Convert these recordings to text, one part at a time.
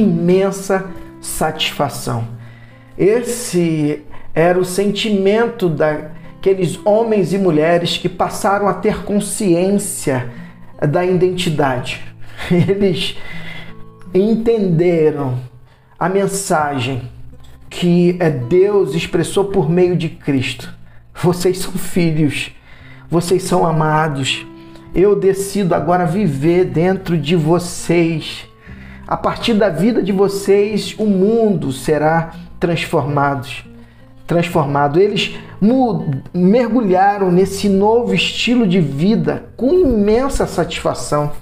imensa satisfação. Esse era o sentimento daqueles homens e mulheres que passaram a ter consciência da identidade. Eles entenderam a mensagem que é Deus expressou por meio de Cristo. Vocês são filhos, vocês são amados. Eu decido agora viver dentro de vocês. A partir da vida de vocês, o mundo será transformado. Transformado. Eles mergulharam nesse novo estilo de vida com imensa satisfação.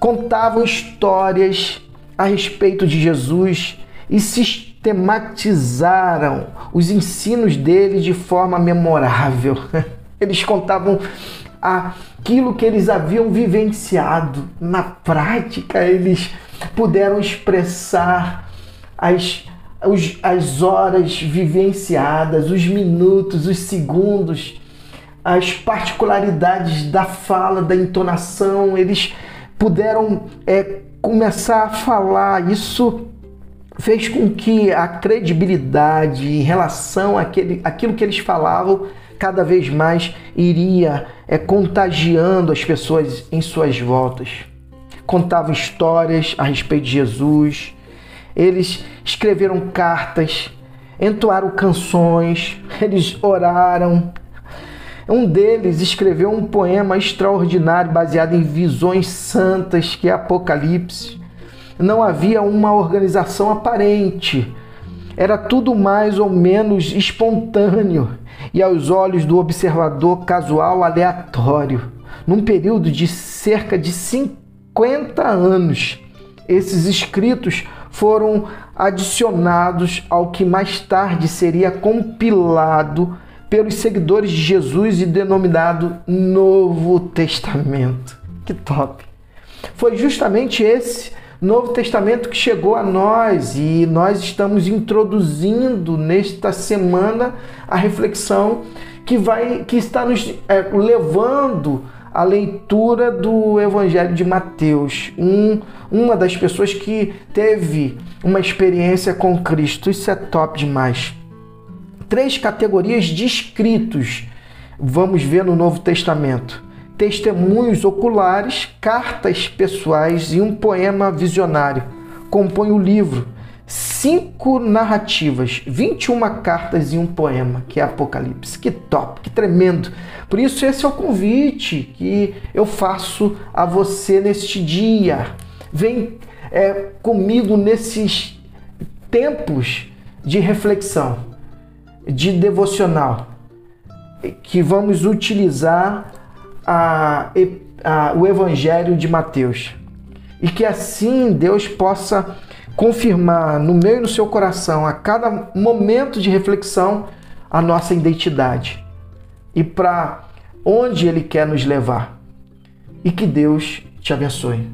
Contavam histórias a respeito de Jesus e sistematizaram os ensinos dele de forma memorável. Eles contavam aquilo que eles haviam vivenciado. Na prática, eles puderam expressar as, os, as horas vivenciadas, os minutos, os segundos, as particularidades da fala, da entonação. Eles puderam é, começar a falar. Isso fez com que a credibilidade em relação àquele, àquilo que eles falavam cada vez mais iria é, contagiando as pessoas em suas voltas. Contavam histórias a respeito de Jesus, eles escreveram cartas, entoaram canções, eles oraram. Um deles escreveu um poema extraordinário baseado em visões santas, que é Apocalipse não havia uma organização aparente. Era tudo mais ou menos espontâneo e, aos olhos do observador casual, aleatório. Num período de cerca de 50 anos, esses escritos foram adicionados ao que mais tarde seria compilado pelos seguidores de Jesus e denominado Novo Testamento. Que top! Foi justamente esse Novo Testamento que chegou a nós e nós estamos introduzindo nesta semana a reflexão que vai que está nos é, levando à leitura do Evangelho de Mateus. Um, uma das pessoas que teve uma experiência com Cristo. Isso é top demais. Três categorias de escritos vamos ver no Novo Testamento testemunhos oculares, cartas pessoais e um poema visionário. Compõe o livro. Cinco narrativas, 21 cartas e um poema, que é Apocalipse. Que top, que tremendo. Por isso, esse é o convite que eu faço a você neste dia. Vem é, comigo nesses tempos de reflexão, de devocional, que vamos utilizar a, a, o Evangelho de Mateus. E que assim Deus possa confirmar no meio do seu coração, a cada momento de reflexão, a nossa identidade e para onde Ele quer nos levar. E que Deus te abençoe.